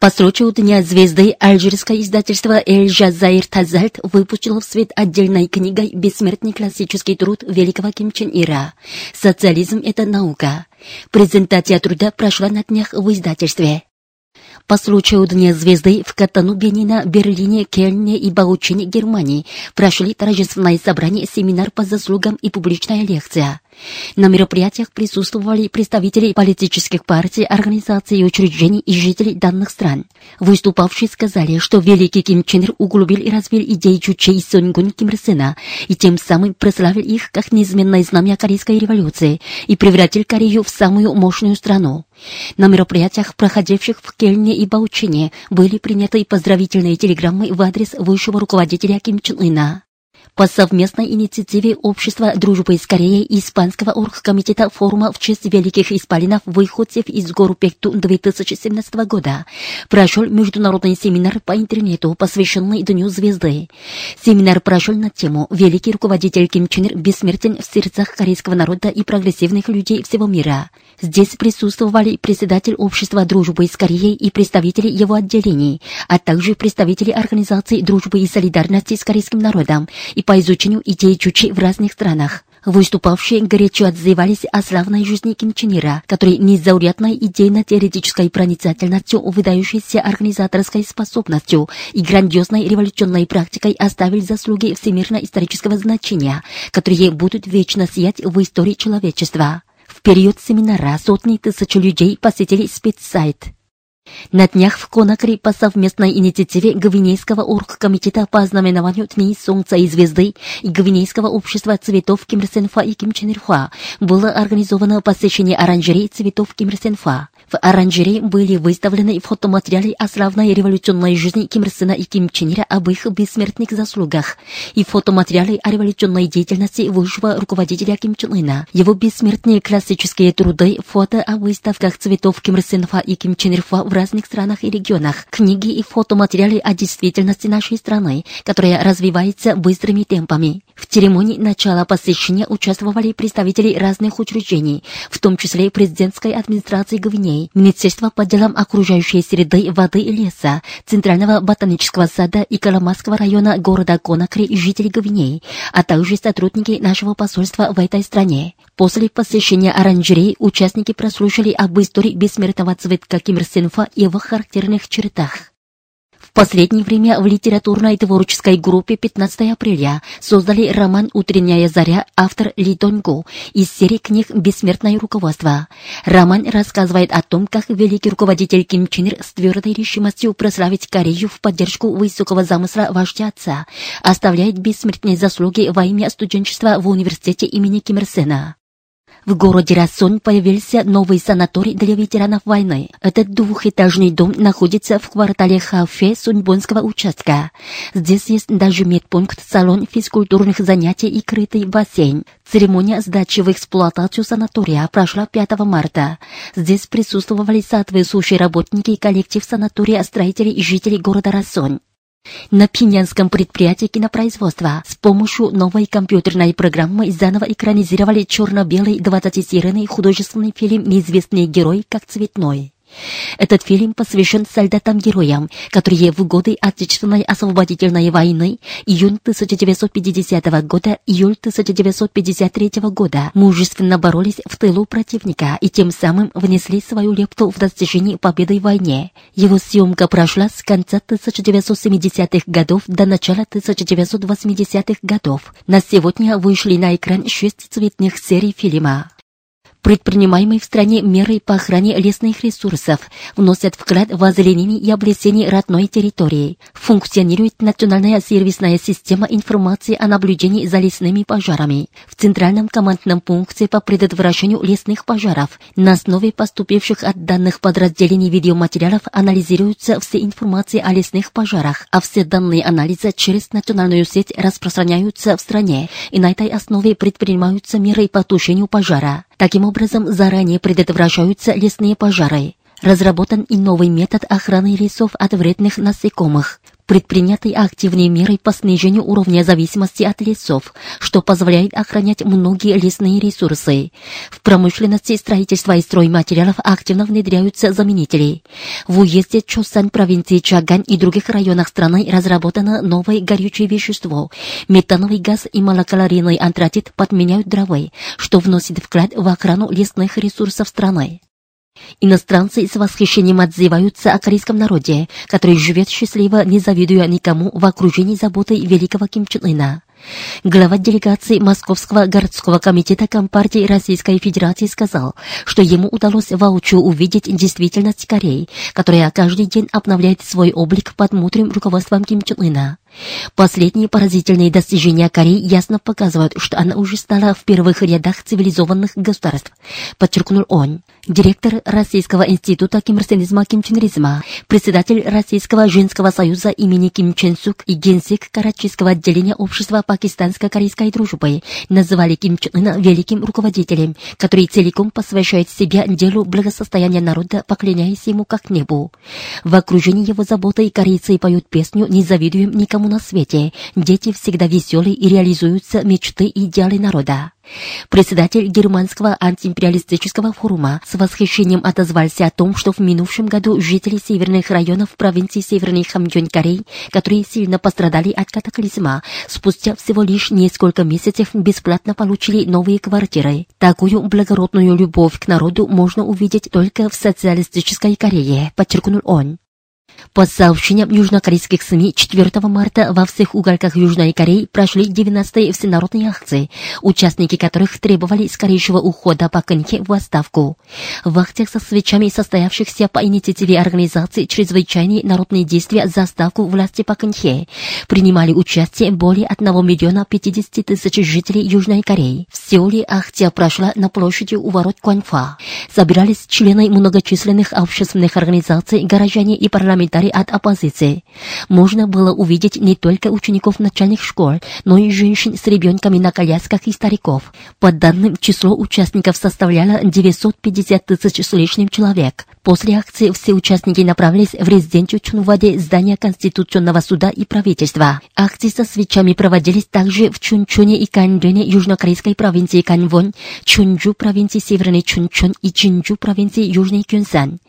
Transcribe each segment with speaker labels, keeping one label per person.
Speaker 1: По случаю Дня звезды альжирское издательство «Эль Жазаир Тазальт» выпустило в свет отдельной книгой бессмертный классический труд великого Ким Чен Ира «Социализм – это наука». Презентация труда прошла на днях в издательстве. По случаю Дня звезды в Катану, Бенина, Берлине, Кельне и Баучине, Германии прошли торжественное собрание, семинар по заслугам и публичная лекция. На мероприятиях присутствовали представители политических партий, организаций и учреждений и жителей данных стран. Выступавшие сказали, что великий Ким Чен Ир углубил и развил идеи Чуче и Сонгун Ким Ир Сына, и тем самым прославил их как неизменное знамя Корейской революции и превратил Корею в самую мощную страну. На мероприятиях, проходивших в Кельне и Баучине, были приняты поздравительные телеграммы в адрес высшего руководителя Ким Чен Ына. По совместной инициативе Общества дружбы с Кореей и Испанского оргкомитета форума в честь великих исполинов выходцев из гор Пекту 2017 года прошел международный семинар по интернету, посвященный Дню звезды. Семинар прошел на тему «Великий руководитель Ким Чен Ир бессмертен в сердцах корейского народа и прогрессивных людей всего мира». Здесь присутствовали председатель Общества дружбы с Кореей и представители его отделений, а также представители Организации дружбы и солидарности с корейским народом и по изучению идей Чучи в разных странах. Выступавшие горячо отзывались о славной жизни Ким Чен Ира, который незаурядной идейно-теоретической проницательностью, выдающейся организаторской способностью и грандиозной революционной практикой оставил заслуги всемирно-исторического значения, которые будут вечно сиять в истории человечества. В период семинара сотни тысяч людей посетили спецсайт. На днях в Конакри по совместной инициативе Гвинейского оргкомитета по знаменованию Дней Солнца и Звезды и Гвинейского общества цветов Ким Ир и Ким Чен Ир Хва было организовано посещение оранжерей цветов Ким Ир. В оранжерее были выставлены фотоматериалы о славной революционной жизни Ким Ир и Ким Чен Ира об их бессмертных заслугах и фотоматериалы о революционной деятельности высшего руководителя Ким Чен Ына. Его бессмертные классические труды, фото о выставках цветов Ким Ир и Ким Чен Ир Хва в разных странах и регионах, книги и фотоматериалы о действительности нашей страны, которая развивается быстрыми темпами. В церемонии начала посещения участвовали представители разных учреждений, в том числе президентской администрации Гвинеи, Министерства по делам окружающей среды, воды и леса, Центрального ботанического сада и Каламарского района города Конакри и жителей Гвинеи, а также сотрудники нашего посольства в этой стране. После посещения оранжерей участники прослушали об истории бессмертного цветка Ким Ир Сенфа и его характерных чертах. В последнее время в литературной творческой группе 15 апреля создали роман «Утренняя заря» автор Ли Донгу из серии книг «Бессмертное руководство». Роман рассказывает о том, как великий руководитель Ким Чен Ир с твердой решимостью прославить Корею в поддержку высокого замысла вождя отца, оставляет бессмертные заслуги во имя студенчества в университете имени Ким Ир Сена. В городе Расон появился новый санаторий для ветеранов войны. Этот двухэтажный дом находится в квартале Хафе Суньбонского участка. Здесь есть даже медпункт, салон физкультурных занятий и крытый бассейн. Церемония сдачи в эксплуатацию санатория прошла 5 марта. Здесь присутствовали соответствующие работники и коллектив санатория, строителей и жителей города Расон. На пинянском предприятии кинопроизводства с помощью новой компьютерной программы заново экранизировали черно-белый 20-серийный художественный фильм «Неизвестный герой как цветной». Этот фильм посвящен солдатам-героям, которые в годы Отечественной освободительной войны июнь 1950 года, июль 1953 года мужественно боролись в тылу противника и тем самым внесли свою лепту в достижение победы в войне. Его съемка прошла с конца 1970-х годов до начала 1980-х годов. На сегодня вышли на экран шесть цветных серий фильма. Предпринимаемые в стране меры по охране лесных ресурсов вносят вклад в озеленение и облесение родной территории. Функционирует национальная сервисная система информации о наблюдении за лесными пожарами. В Центральном командном пункте по предотвращению лесных пожаров на основе поступивших от данных подразделений видеоматериалов анализируются все информации о лесных пожарах, а все данные анализа через национальную сеть распространяются в стране, и на этой основе предпринимаются меры по тушению пожара. Таким образом, заранее предотвращаются лесные пожары. Разработан и новый метод охраны лесов от вредных насекомых. Предприняты активные меры по снижению уровня зависимости от лесов, что позволяет охранять многие лесные ресурсы. В промышленности строительства и стройматериалов активно внедряются заменители. В уезде Чосан провинции Чаган и других районах страны разработано новое горючее вещество. Метановый газ и малокалорийный антрацит подменяют дрова, что вносит вклад в охрану лесных ресурсов страны. Иностранцы с восхищением отзываются о корейском народе, который живет счастливо, не завидуя никому в окружении заботы великого Ким Чен Ына. Глава делегации Московского городского комитета Компартии Российской Федерации сказал, что ему удалось воочию увидеть действительность Кореи, которая каждый день обновляет свой облик под мудрым руководством Ким Чен Ына. Последние поразительные достижения Кореи ясно показывают, что она уже стала в первых рядах цивилизованных государств, подчеркнул он. Директор Российского института кимрсенизма кимченризма, председатель Российского женского союза имени Ким Чен Сук и генсек Карачийского отделения общества пакистанско-корейской дружбы называли Ким Чен Ына великим руководителем, который целиком посвящает себя делу благосостояния народа, поклоняясь ему как небу. В окружении его заботы корейцы поют песню «Не завидуем никому никому на свете. Дети всегда веселые и реализуются мечты и идеалы народа. Председатель германского антиимпериалистического форума с восхищением отозвался о том, что в минувшем году жители северных районов провинции Северный Хамджон Корей, которые сильно пострадали от катаклизма, спустя всего лишь несколько месяцев бесплатно получили новые квартиры. Такую благородную любовь к народу можно увидеть только в социалистической Корее, подчеркнул он. По сообщениям южнокорейских СМИ, 4 марта во всех уголках Южной Кореи прошли 90-е всенародные акции, участники которых требовали скорейшего ухода по Кэнхе в отставку. В акциях со свечами состоявшихся по инициативе организации «Чрезвычайные народные действия за ставку власти по Кэнхе» принимали участие более 1 миллиона 50 тысяч жителей Южной Кореи. В Сеуле акция прошла на площади у ворот Куанфа. Собирались члены многочисленных общественных организаций, горожане и парламент комментарий от оппозиции. Можно было увидеть не только учеников начальных школ, но и женщин с ребенками на колясках и стариков. По данным, число участников составляло 950 тысяч с лишним человек. После акции все участники направились в резиденцию Чунваде, здание Конституционного суда и правительства. Акции со свечами проводились также в Чунчоне и Каньдоне южнокорейской провинции Канвон, Чунджу провинции Северный Чунчон и Чинджу провинции Южный Кюнсан.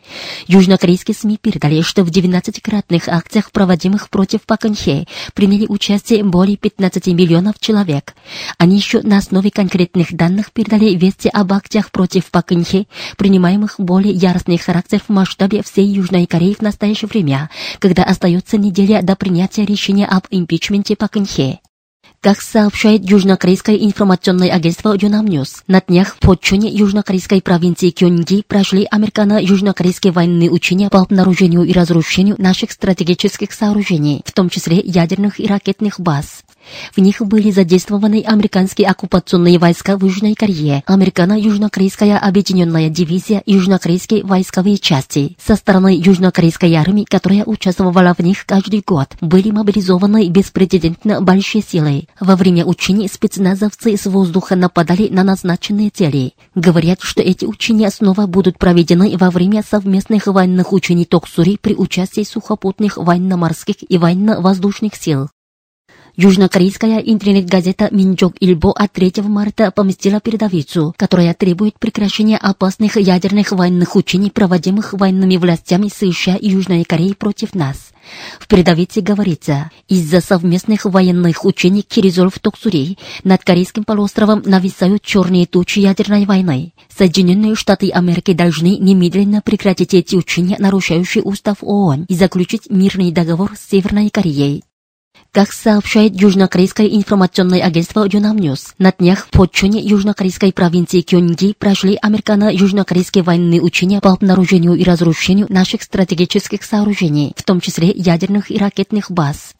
Speaker 1: Южнокорейские СМИ передали, что в 19-кратных акциях, проводимых против Паканхе, приняли участие более 15 миллионов человек. Они еще на основе конкретных данных передали вести об акциях против Паканхе, принимаемых более яростный характер в масштабе всей Южной Кореи в настоящее время, когда остается неделя до принятия решения об импичменте Паканхе. Как сообщает южнокорейское информационное агентство Ёнхап Ньюс, на днях в Почоне южнокорейской провинции Кёнги прошли американо-южнокорейские военные учения по обнаружению и разрушению наших стратегических сооружений, в том числе ядерных и ракетных баз. В них были задействованы американские оккупационные войска в Южной Корее, американо-южнокорейская объединенная дивизия южнокорейские войсковые части. Со стороны южнокорейской армии, которая участвовала в них каждый год, были мобилизованы беспрецедентно большие силы. Во время учений спецназовцы с воздуха нападали на назначенные цели. Говорят, что эти учения снова будут проведены во время совместных военных учений Токсури при участии сухопутных военно-морских и военно-воздушных сил. Южнокорейская интернет-газета «Минджок Ильбо» от 3 марта поместила передовицу, которая требует прекращения опасных ядерных военных учений, проводимых военными властями США и Южной Кореи против нас. В передовице говорится, из-за совместных военных учений Киризол в Токсури над Корейским полуостровом нависают черные тучи ядерной войны. Соединенные Штаты Америки должны немедленно прекратить эти учения, нарушающие устав ООН, и заключить мирный договор с Северной Кореей. Как сообщает южнокорейское информационное агентство Юнамньюс, на днях в Почуне южнокорейской провинции Кёнги прошли американо-южнокорейские военные учения по обнаружению и разрушению наших стратегических сооружений, в том числе ядерных и ракетных баз.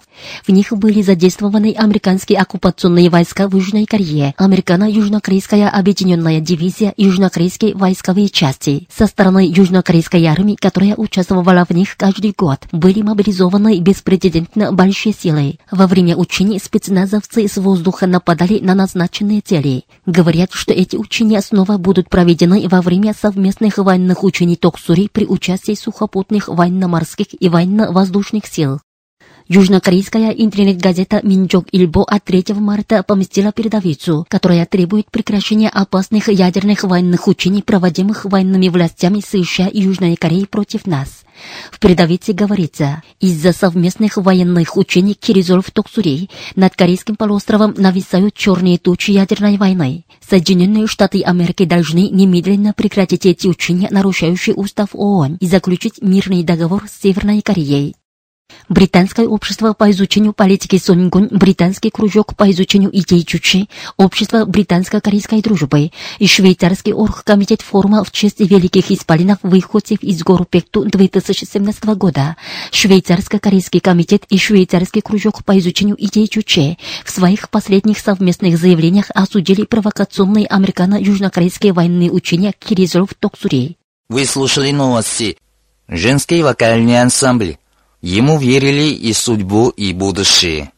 Speaker 1: В них были задействованы американские оккупационные войска в Южной Корее, американо-южнокорейская объединенная дивизия южнокорейские войсковые части. Со стороны южнокорейской армии, которая участвовала в них каждый год, были мобилизованы беспрецедентно большие силы. Во время учений спецназовцы с воздуха нападали на назначенные цели. Говорят, что эти учения снова будут проведены во время совместных военных учений Токсури при участии сухопутных военно-морских и военно-воздушных сил. Южнокорейская интернет-газета «Минджок Ильбо» от 3 марта поместила передовицу, которая требует прекращения опасных ядерных военных учений, проводимых военными властями США и Южной Кореи против нас. В передовице говорится, из-за совместных военных учений Киризол в Токсуре над Корейским полуостровом нависают черные тучи ядерной войны. Соединенные Штаты Америки должны немедленно прекратить эти учения, нарушающие устав ООН, и заключить мирный договор с Северной Кореей. Британское общество по изучению политики Сонгун, Британский кружок по изучению идей Чучи, Общество британско-корейской дружбы и Швейцарский оргкомитет форума в честь великих исполинов выходцев из гор Пекту 2017 года, Швейцарско-корейский комитет и Швейцарский кружок по изучению идей Чучи в своих последних совместных заявлениях осудили провокационные американо-южнокорейские военные учения Киризол в Токсуре.
Speaker 2: Вы слушали новости. Женский вокальный ансамбль. Ему верили и судьбу, и будущее.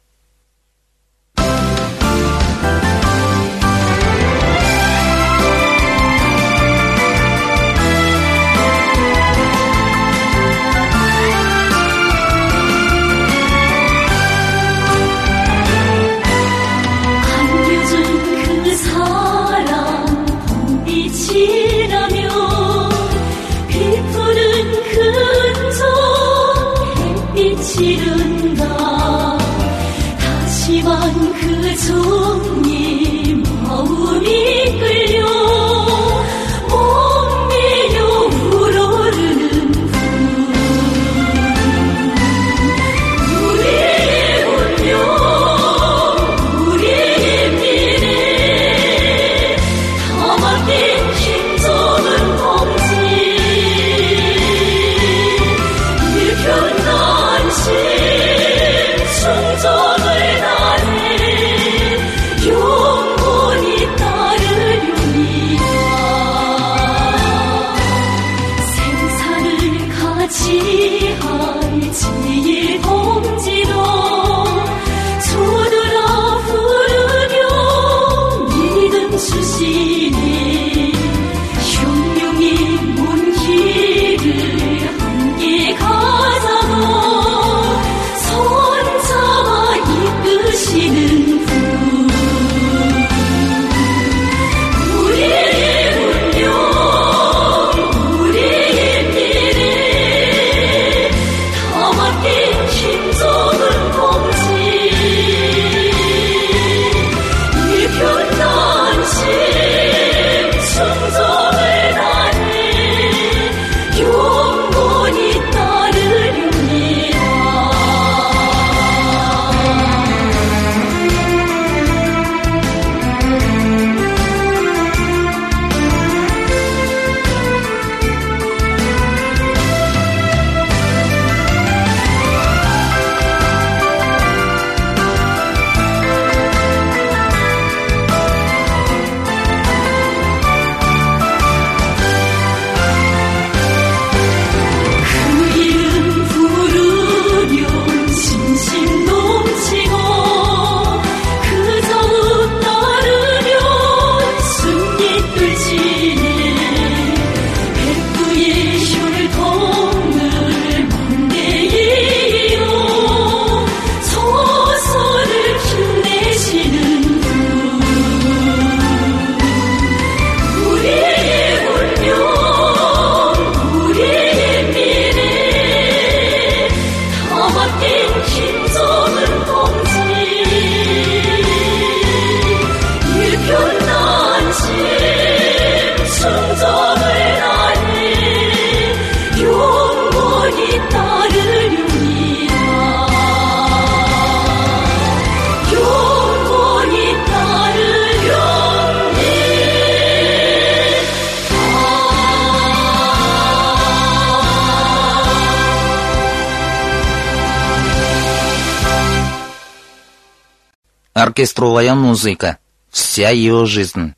Speaker 2: Оркестровая музыка, вся ее жизнь.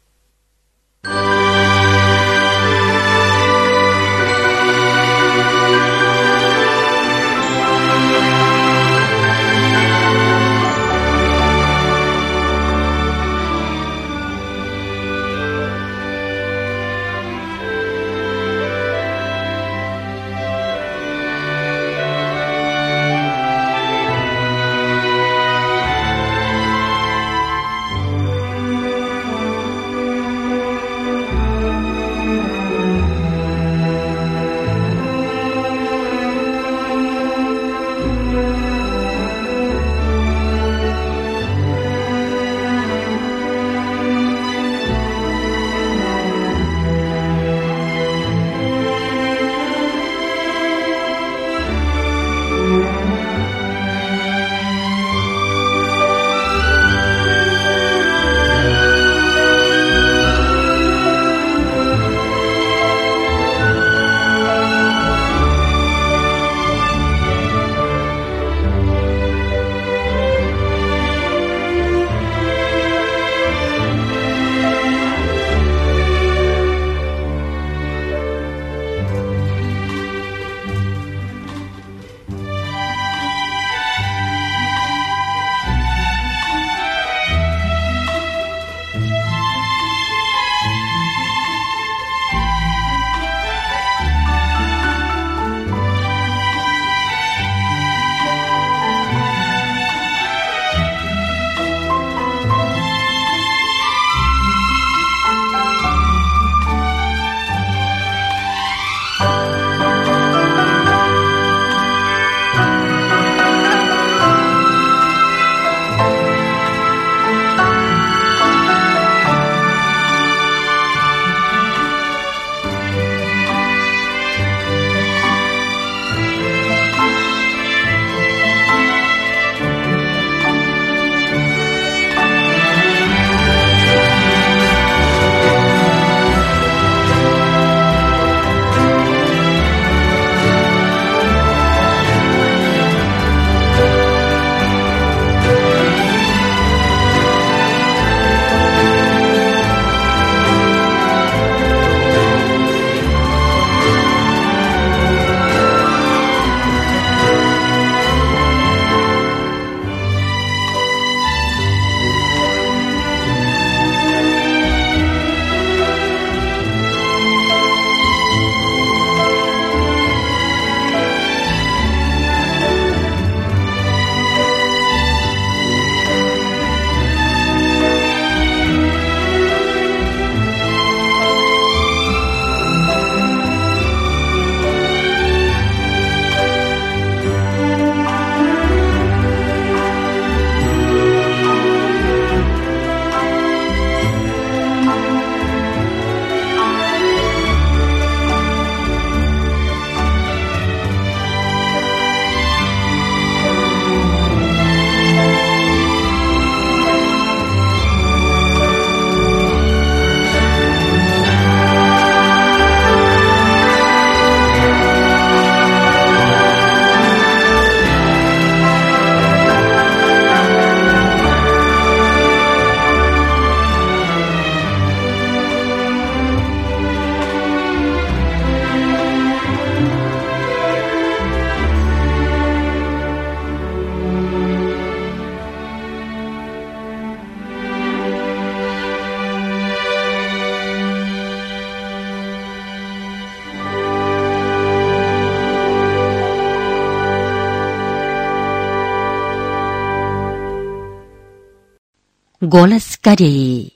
Speaker 1: Голос Кореи.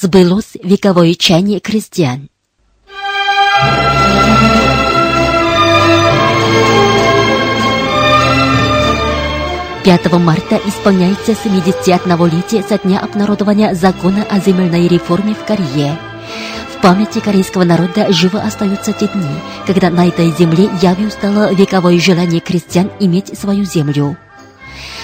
Speaker 1: Сбылось вековое чаяние крестьян. Пятого марта исполняется 71-летие со дня обнародования закона о земельной реформе в Корее. В памяти корейского народа живо остаются те дни, когда на этой земле явью стало вековое желание крестьян иметь свою землю.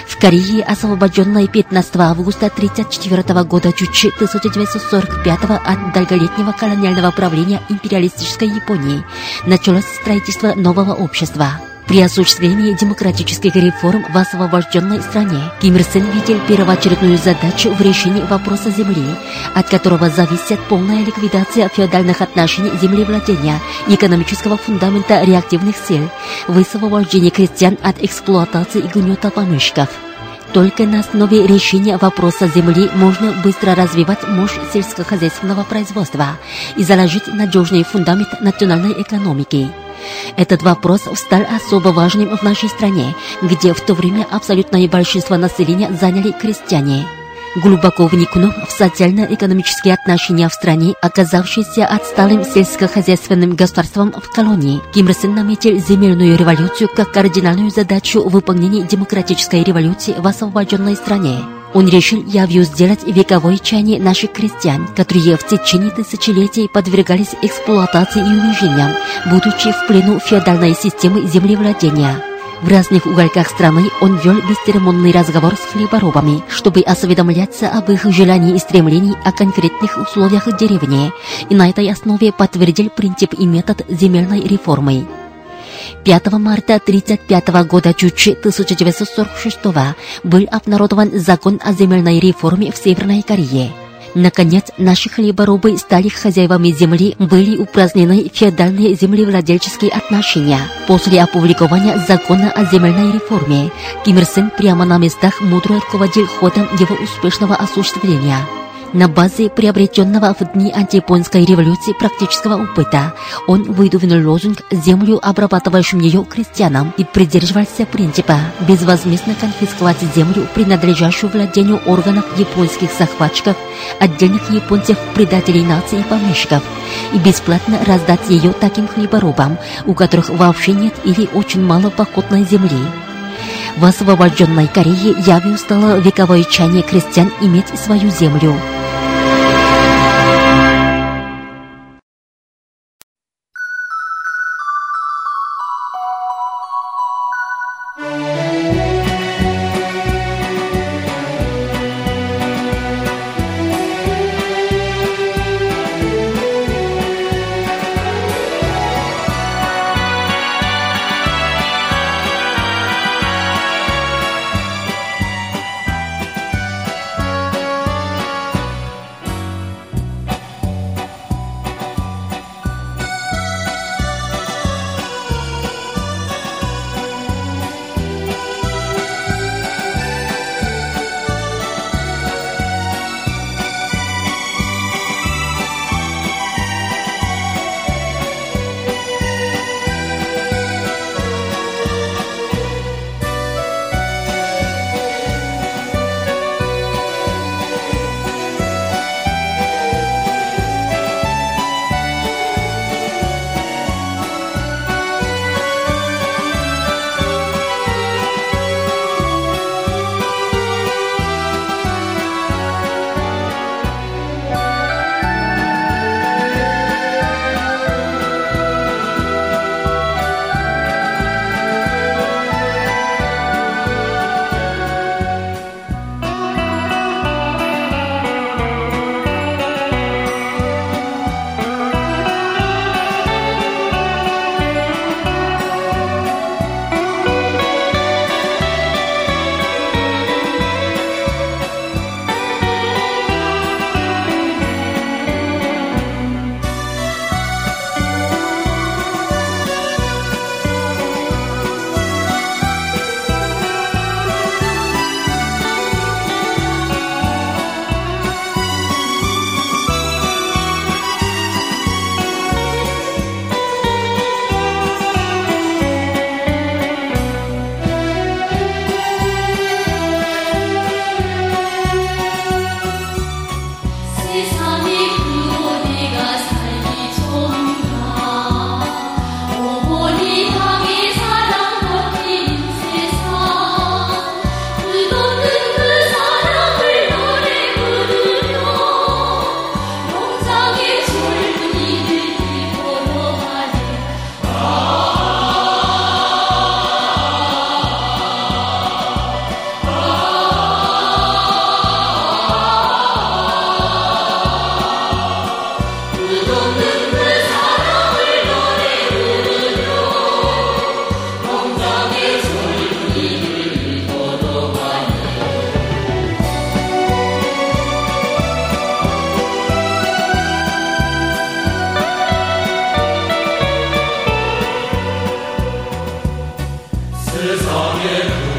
Speaker 1: В Корее, освобожденной 15 августа 1934 года Чучи 1945 от долголетнего колониального правления империалистической Японии, началось строительство нового общества. При осуществлении демократических реформ в освобожденной стране Ким Ир Сен видел первоочередную задачу в решении вопроса земли, от которого зависит полная ликвидация феодальных отношений землевладения экономического фундамента реактивных сил, высвобождение крестьян от эксплуатации и гнета помещиков. Только на основе решения вопроса земли можно быстро развивать мощь сельскохозяйственного производства и заложить надежный фундамент национальной экономики. Этот вопрос стал особо важным в нашей стране, где в то время абсолютное большинство населения заняли крестьяне. Глубоко вникнув в социально-экономические отношения в стране, оказавшейся отсталым сельскохозяйственным государством в колонии, Ким Ир Сен наметил земельную революцию как кардинальную задачу выполнения демократической революции в освобожденной стране. Он решил явью сделать вековой чайни наших крестьян, которые в течение тысячелетий подвергались эксплуатации и унижениям, будучи в плену феодальной системы землевладения. В разных уголках страны он вел бесцеремонный разговор с хлеборобами, чтобы осведомляться об их желании и стремлении о конкретных условиях деревни, и на этой основе подтвердил принцип и метод земельной реформы. 5 марта 1935 года Чучи 1946 был обнародован закон о земельной реформе в Северной Корее. Наконец, наши хлеборобы стали хозяевами земли, были упразднены феодальные землевладельческие отношения. После опубликования закона о земельной реформе, Ким Ир Сен прямо на местах мудро руководил ходом его успешного осуществления. На базе приобретенного в дни антияпонской революции практического опыта он выдвинул лозунг «Землю обрабатывающим ее крестьянам» и придерживался принципа безвозмездно конфисковать землю, принадлежащую владению органов японских захватчиков, отдельных японцев, предателей нации и помещиков, и бесплатно раздать ее таким хлеборобам, у которых вообще нет или очень мало походной земли. В освобожденной Корее явью стало вековое чаяние крестьян иметь свою землю.
Speaker 3: Jesus, Amen.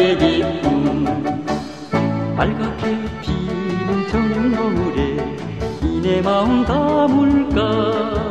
Speaker 3: 나의 기쁨
Speaker 4: 빨갛게 피는 저녁 노을에 이내 마음 담을까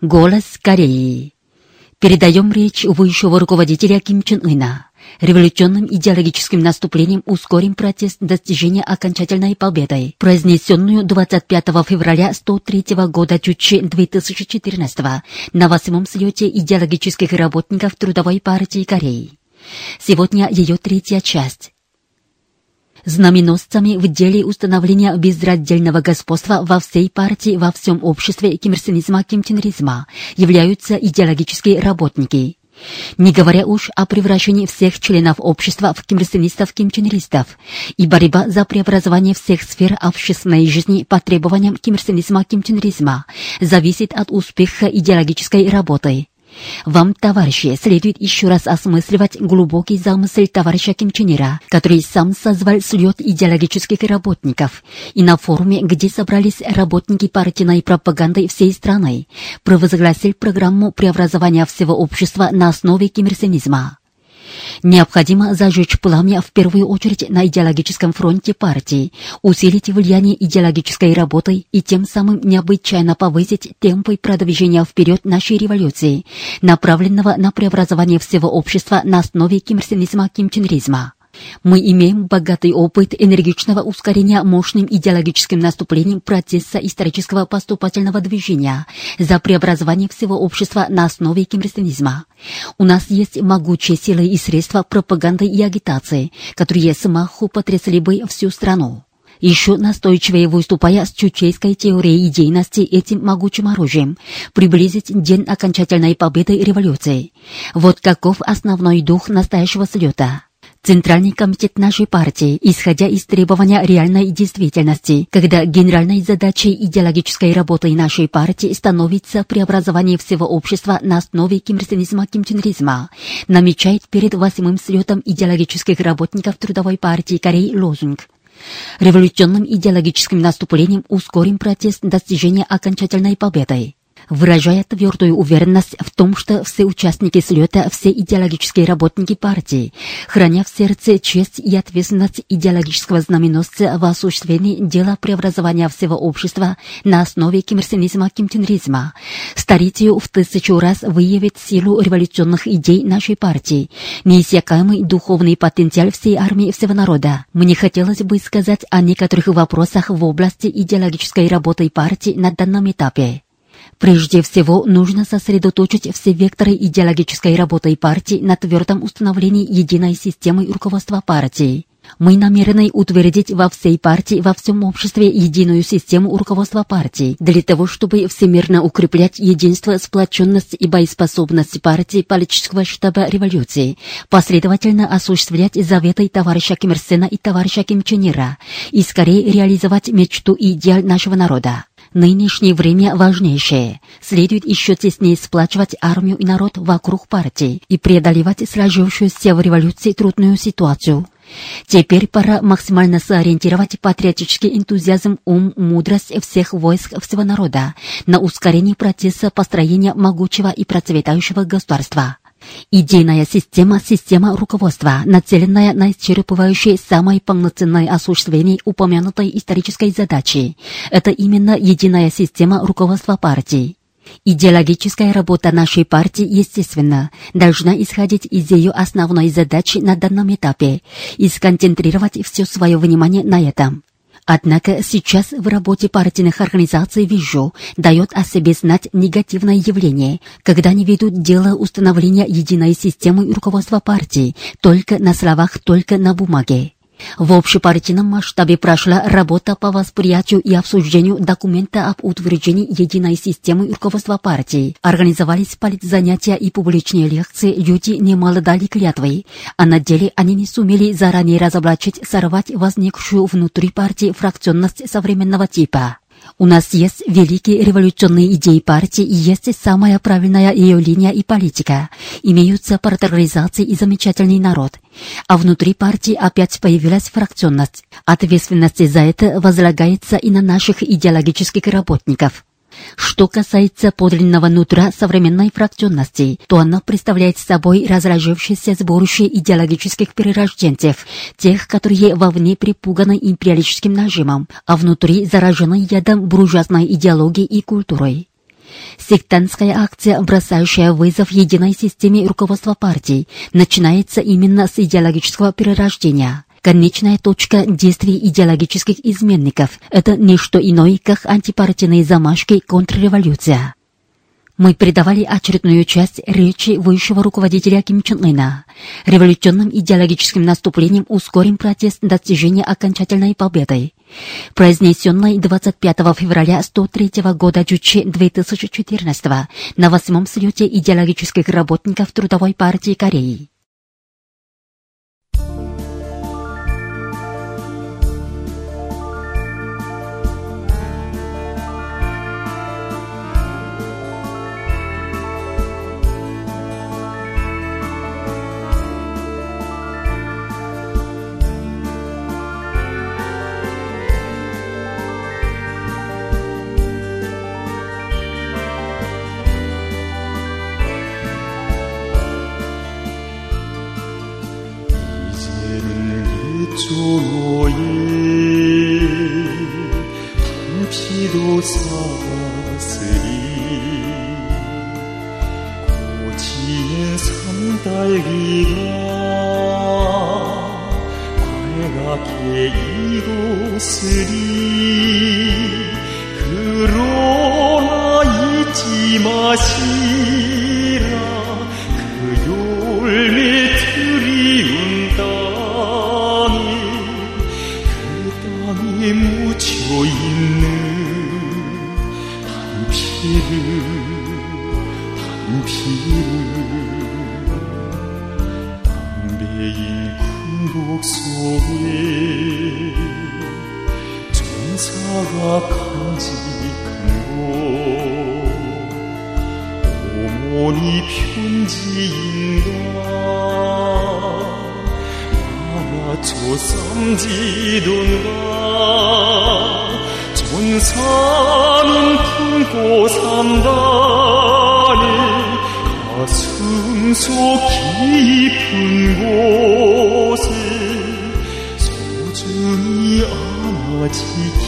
Speaker 1: Голос Кореи. Передаем речь высшего руководителя Ким Чен Ына. Революционным идеологическим наступлением ускорим процесс достижения окончательной победы, произнесенную 25 февраля 103 года Чучи 2014 на восьмом слете идеологических работников Трудовой партии Кореи. Сегодня ее третья часть. Знаменосцами в деле установления безраздельного господства во всей партии, во всем обществе кимирсинизма, кимченризма являются идеологические работники. Не говоря уж о превращении всех членов общества в кимирсинистов, кимченристов, и борьба за преобразование всех сфер общественной жизни по требованиям кимирсинизма, кимченризма зависит от успеха идеологической работы. Вам, товарищи, следует еще раз осмысливать глубокий замысел товарища Ким Чен Ира, который сам созвал слет идеологических работников, и на форуме, где собрались работники партийной пропаганды всей страны, провозгласил программу преобразования всего общества на основе кимирсинизма. Необходимо зажечь пламя в первую очередь на идеологическом фронте партии, усилить влияние идеологической работы и тем самым необычайно повысить темпы продвижения вперед нашей революции, направленного на преобразование всего общества на основе кимрсинизма кимченризма. Мы имеем богатый опыт энергичного ускорения мощным идеологическим наступлением процесса исторического поступательного движения за преобразование всего общества на основе кимрсинизма. У нас есть могучие силы и средства пропаганды и агитации, которые смаху потрясли бы всю страну. Еще настойчивее выступая с чучейской теорией идейности этим могучим оружием, приблизить день окончательной победы революции. Вот каков основной дух настоящего слета. Центральный комитет нашей партии, исходя из требования реальной действительности, когда генеральной задачей идеологической работы нашей партии становится преобразование всего общества на основе кимрсинизма кимченризма, намечает перед восьмым слетом идеологических работников Трудовой партии Кореи лозунг. Революционным идеологическим наступлением ускорим процесс достижения окончательной победы выражая твердую уверенность в том, что все участники слета, все идеологические работники партии, храня в сердце честь и ответственность идеологического знаменосца в осуществлении дела преобразования всего общества на основе кимрсинизма кимченризма, старитию в тысячу раз выявит силу революционных идей нашей партии, неиссякаемый духовный потенциал всей армии всего народа. Мне хотелось бы сказать о некоторых вопросах в области идеологической работы партии на данном этапе. Прежде всего, нужно сосредоточить все векторы идеологической работы партии на твердом установлении единой системы руководства партии. Мы намерены утвердить во всей партии, во всем обществе единую систему руководства партии, для того, чтобы всемирно укреплять единство, сплоченность и боеспособность партии политического штаба революции, последовательно осуществлять заветы товарища Ким Ир Сена и товарища Ким Чен Ира и скорее реализовать мечту и идеал нашего народа. Нынешнее время важнейшее. Следует еще теснее сплачивать армию и народ вокруг партии и преодолевать сложившуюся в революции трудную ситуацию. Теперь пора максимально сориентировать патриотический энтузиазм, ум, мудрость всех войск всего народа на ускорение процесса построения могучего и процветающего государства. Идейная система – система руководства, нацеленная на исчерпывающее самое полноценное осуществление упомянутой исторической задачи. Это именно единая система руководства партии. Идеологическая работа нашей партии, естественно, должна исходить из ее основной задачи на данном этапе и сконцентрировать все свое внимание на этом. Однако сейчас в работе партийных организаций вижу, дает о себе знать негативное явление, когда они ведут дело установления единой системы руководства партии только на словах, только на бумаге. В общепартийном масштабе прошла работа по восприятию и обсуждению документа об утверждении единой системы руководства партии. Организовались политзанятия и публичные лекции, люди немало дали клятвы, а на деле они не сумели заранее разоблачить, сорвать возникшую внутри партии фракционность современного типа. У нас есть великие революционные идеи партии и есть самая правильная ее линия и политика. Имеются партерализации и замечательный народ. А внутри партии опять появилась фракционность. Ответственность за это возлагается и на наших идеологических работников. Что касается подлинного нутра современной фракционности, то она представляет собой разложившееся сборище идеологических перерожденцев, тех, которые вовне припуганы империалистическим нажимом, а внутри заражены ядом буржуазной идеологии и культурой. Сектантская акция, бросающая вызов единой системе руководства партии, начинается именно с идеологического перерождения. Конечная точка действий идеологических изменников – это не что иное, как антипартийные замашки контрреволюция. Мы передавали очередную часть речи высшего руководителя Ким Чен Ына. Революционным идеологическим наступлением ускорим протест достижения окончательной победы. Произнесенной 25 февраля 103 года Джучи 2014 на восьмом слете идеологических работников Трудовой партии Кореи.
Speaker 5: 어머니 편지인가 나라쳐 쌈지던가. 전사는 품고 산다니. 가슴 속 깊은 곳에 소중히 안아 지키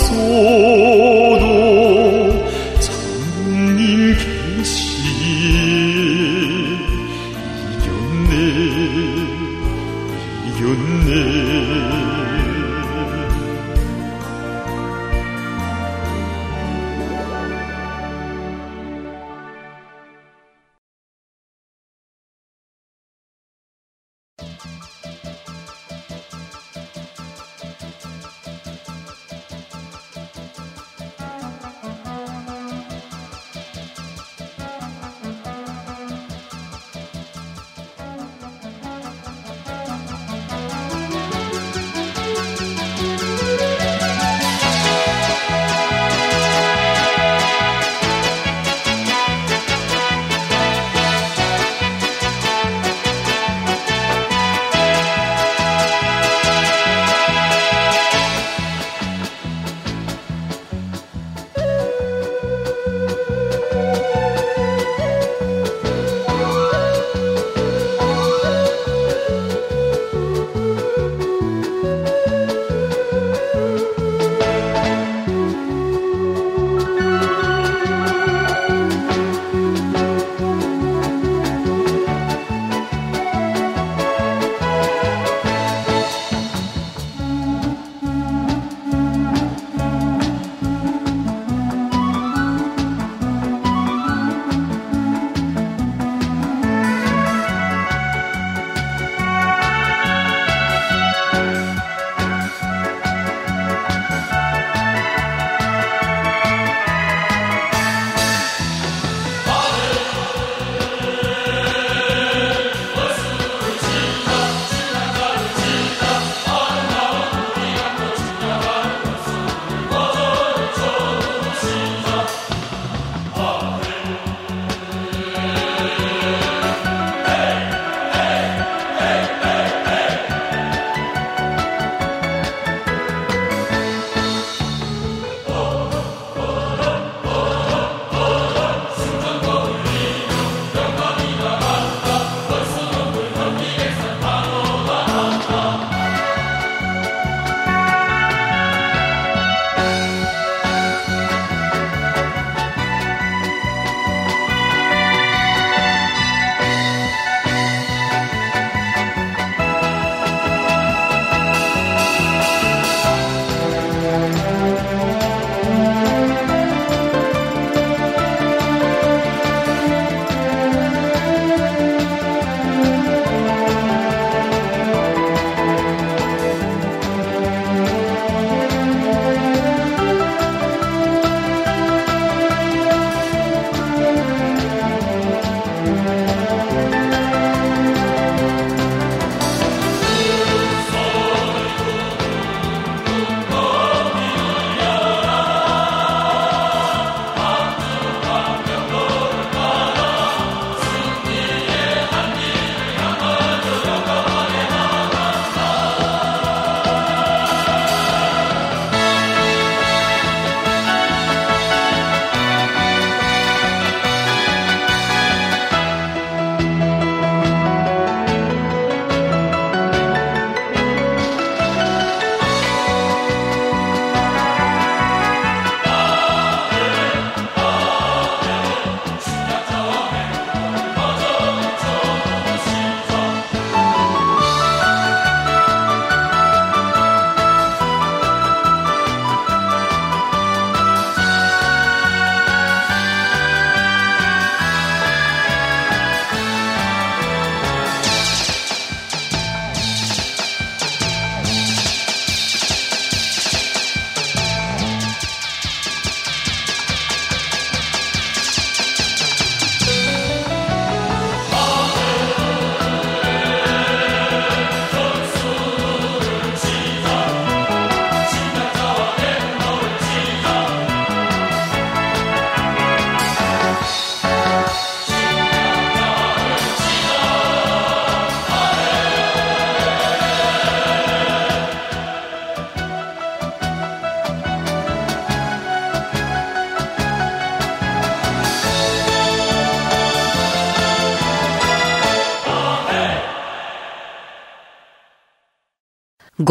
Speaker 5: Jesús.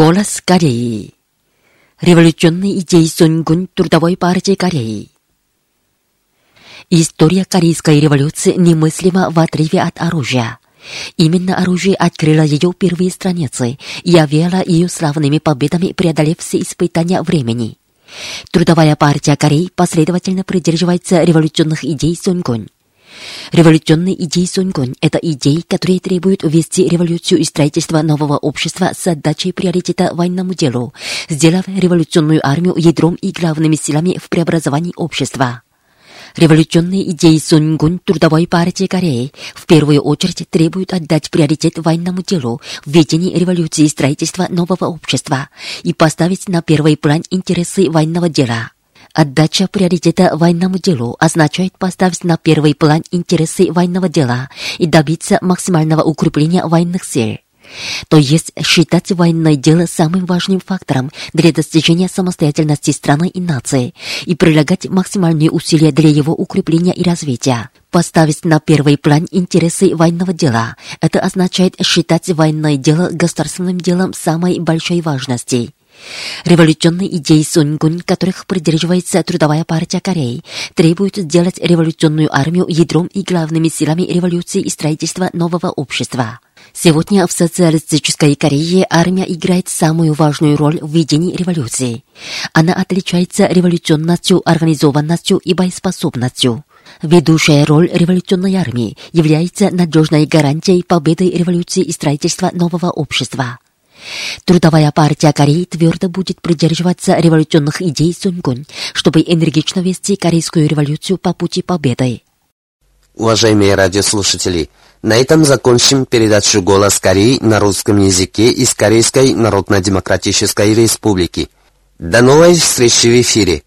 Speaker 1: Голос Кореи. Революционные идеи Соньгун Трудовой партии Кореи. История Корейской революции немыслима в отрыве от оружия. Именно оружие открыло ее первые страницы и овеяло ее славными победами, преодолев все испытания времени. Трудовая партия Кореи последовательно придерживается революционных идей Соньгун. Революционные идеи Соньгун – это идеи, которые требуют ввести революцию и строительство нового общества с отдачей приоритета военному делу, сделав революционную армию ядром и главными силами в преобразовании общества. Революционные идеи Сунгун Трудовой партии Кореи в первую очередь требуют отдать приоритет военному делу в ведении революции и строительства нового общества и поставить на первый план интересы военного дела. Отдача приоритета военному делу означает поставить на первый план интересы военного дела и добиться максимального укрепления военных сил. То есть считать военное дело самым важным фактором для достижения самостоятельности страны и нации и прилагать максимальные усилия для его укрепления и развития. Поставить на первый план интересы военного дела – это означает считать военное дело государственным делом самой большой важности. Революционные идеи Сунгун, которых придерживается Трудовая партия Кореи, требуют сделать революционную армию ядром и главными силами революции и строительства нового общества. Сегодня в социалистической Корее армия играет самую важную роль в ведении революции. Она отличается революционностью, организованностью и боеспособностью. Ведущая роль революционной армии является надежной гарантией победы революции и строительства нового общества. Трудовая партия Кореи твердо будет придерживаться революционных идей Сунгун, чтобы энергично вести корейскую революцию по пути победы.
Speaker 6: Уважаемые радиослушатели, на этом закончим передачу «Голос Кореи» на русском языке из Корейской Народно-Демократической Республики. До новой встречи в эфире!